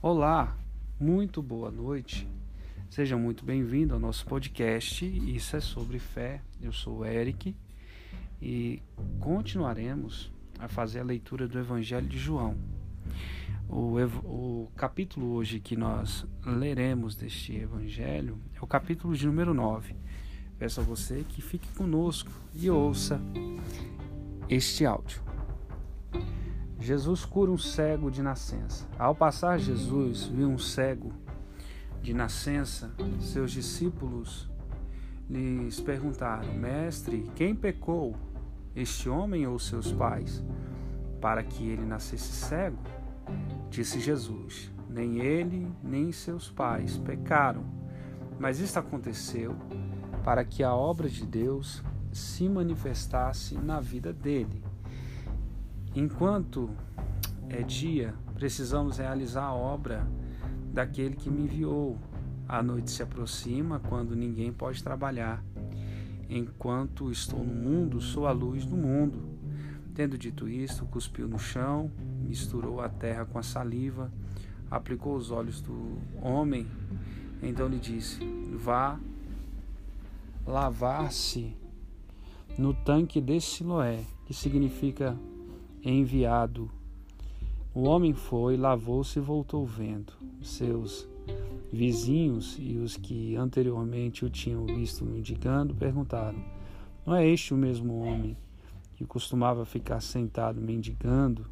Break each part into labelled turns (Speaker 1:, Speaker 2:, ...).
Speaker 1: Olá, muito boa noite. Seja muito bem-vindo ao nosso podcast. Isso é sobre fé. Eu sou o Eric e continuaremos a fazer a leitura do Evangelho de João. O, o capítulo hoje que nós leremos deste Evangelho é o capítulo de número 9. Peço a você que fique conosco e ouça este áudio. Jesus cura um cego de nascença. Ao passar Jesus viu um cego de nascença. Seus discípulos lhes perguntaram: Mestre, quem pecou, este homem ou seus pais, para que ele nascesse cego? Disse Jesus: Nem ele, nem seus pais pecaram, mas isto aconteceu para que a obra de Deus se manifestasse na vida dele. Enquanto é dia, precisamos realizar a obra daquele que me enviou. A noite se aproxima quando ninguém pode trabalhar. Enquanto estou no mundo, sou a luz do mundo. Tendo dito isto, cuspiu no chão, misturou a terra com a saliva, aplicou os olhos do homem. Então lhe disse: Vá lavar-se no tanque de Siloé, que significa enviado. O homem foi, lavou-se e voltou vendo. Seus vizinhos e os que anteriormente o tinham visto mendigando perguntaram: Não é este o mesmo homem que costumava ficar sentado mendigando?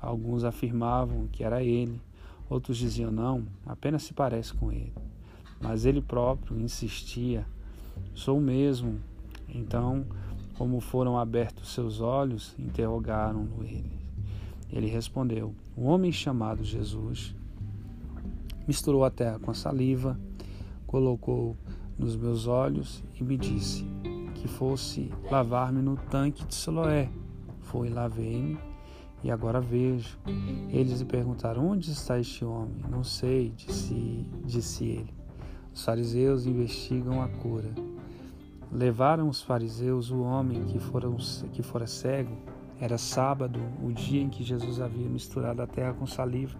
Speaker 1: Alguns afirmavam que era ele, outros diziam: Não, apenas se parece com ele. Mas ele próprio insistia: Sou o mesmo. Então como foram abertos seus olhos, interrogaram-no ele. Ele respondeu: Um homem chamado Jesus misturou a terra com a saliva, colocou nos meus olhos e me disse que fosse lavar-me no tanque de Siloé. Fui, lavei-me e agora vejo. Eles lhe perguntaram: Onde está este homem? Não sei, disse, disse ele. Os fariseus investigam a cura. Levaram os fariseus o homem que fora, que fora cego. Era sábado, o dia em que Jesus havia misturado a terra com saliva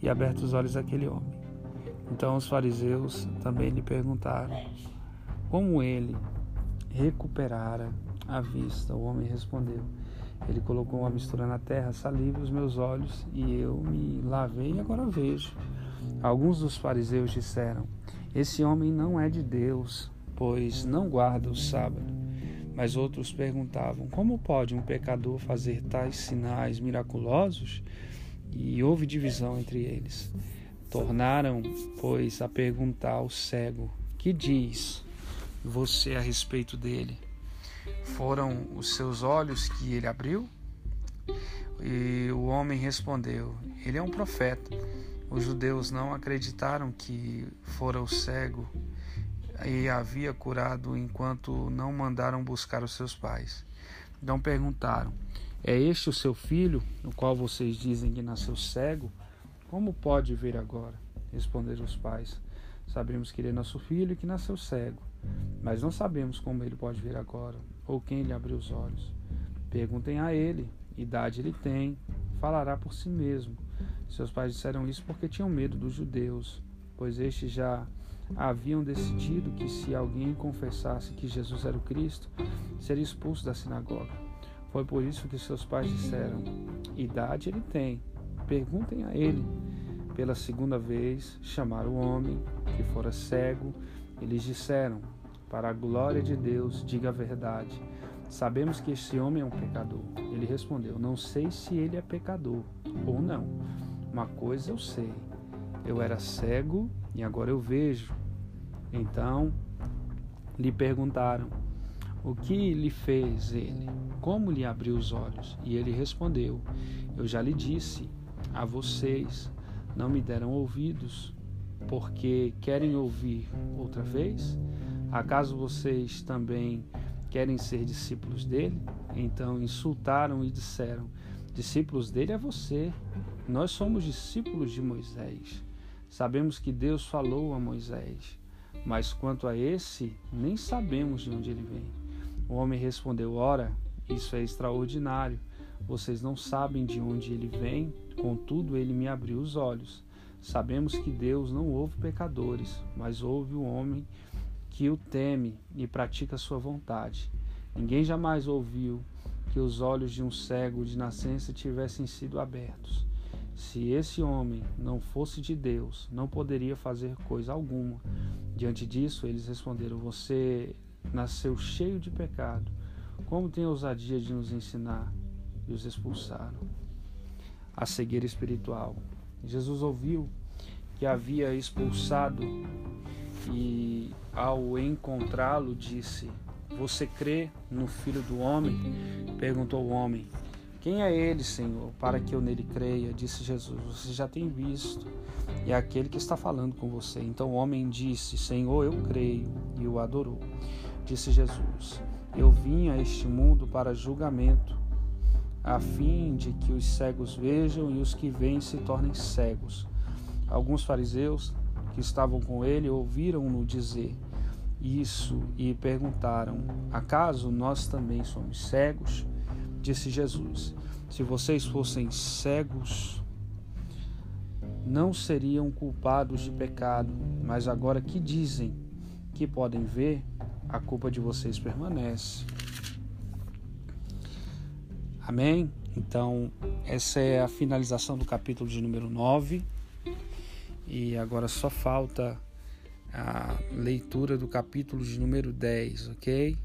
Speaker 1: e aberto os olhos daquele homem. Então os fariseus também lhe perguntaram como ele recuperara a vista. O homem respondeu: Ele colocou uma mistura na terra, saliva os meus olhos, e eu me lavei e agora vejo. Alguns dos fariseus disseram: Esse homem não é de Deus, pois não guarda o sábado. Mas outros perguntavam: Como pode um pecador fazer tais sinais miraculosos? E houve divisão entre eles. Tornaram, pois, a perguntar ao cego: Que diz você a respeito dele? Foram os seus olhos que ele abriu? E o homem respondeu: Ele é um profeta. Os judeus não acreditaram que fora o cego e havia curado enquanto não mandaram buscar os seus pais. Então perguntaram: É este o seu filho, no qual vocês dizem que nasceu cego? Como pode ver agora? Responderam os pais: Sabemos que ele é nosso filho e que nasceu cego, mas não sabemos como ele pode ver agora ou quem lhe abriu os olhos. Perguntem a ele: idade ele tem, falará por si mesmo. Seus pais disseram isso porque tinham medo dos judeus, pois estes já haviam decidido que se alguém confessasse que Jesus era o Cristo, seria expulso da sinagoga. Foi por isso que seus pais disseram: Idade ele tem, perguntem a ele. Pela segunda vez, chamaram o homem que fora cego e lhes disseram: Para a glória de Deus, diga a verdade. Sabemos que esse homem é um pecador. Ele respondeu: Não sei se ele é pecador ou não. Uma coisa eu sei: eu era cego e agora eu vejo. Então lhe perguntaram: O que lhe fez ele? Como lhe abriu os olhos? E ele respondeu: Eu já lhe disse a vocês, não me deram ouvidos, porque querem ouvir outra vez? Acaso vocês também querem ser discípulos dele? Então insultaram e disseram: Discípulos dele é você. Nós somos discípulos de Moisés. Sabemos que Deus falou a Moisés, mas quanto a esse, nem sabemos de onde ele vem. O homem respondeu: Ora, isso é extraordinário. Vocês não sabem de onde ele vem, contudo, ele me abriu os olhos. Sabemos que Deus não ouve pecadores, mas ouve o homem que o teme e pratica sua vontade. Ninguém jamais ouviu que os olhos de um cego de nascença tivessem sido abertos. Se esse homem não fosse de Deus, não poderia fazer coisa alguma. Diante disso, eles responderam: Você nasceu cheio de pecado. Como tem ousadia de nos ensinar? E os expulsaram. A cegueira espiritual. Jesus ouviu que havia expulsado e, ao encontrá-lo, disse: Você crê no Filho do Homem? Perguntou o homem: Quem é ele, Senhor, para que eu nele creia? Disse Jesus: Você já tem visto, e é aquele que está falando com você. Então o homem disse: Senhor, eu creio, e o adorou. Disse Jesus: Eu vim a este mundo para julgamento a fim de que os cegos vejam e os que veem se tornem cegos. Alguns fariseus que estavam com ele ouviram-no dizer isso e perguntaram: Acaso nós também somos cegos? Disse Jesus: Se vocês fossem cegos, não seriam culpados de pecado, mas agora que dizem que podem ver, a culpa de vocês permanece. Amém? Então, essa é a finalização do capítulo de número 9. E agora só falta a leitura do capítulo de número 10, ok?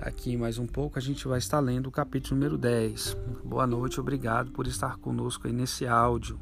Speaker 1: Aqui mais um pouco a gente vai estar lendo o capítulo número 10. Boa noite, obrigado por estar conosco aí nesse áudio.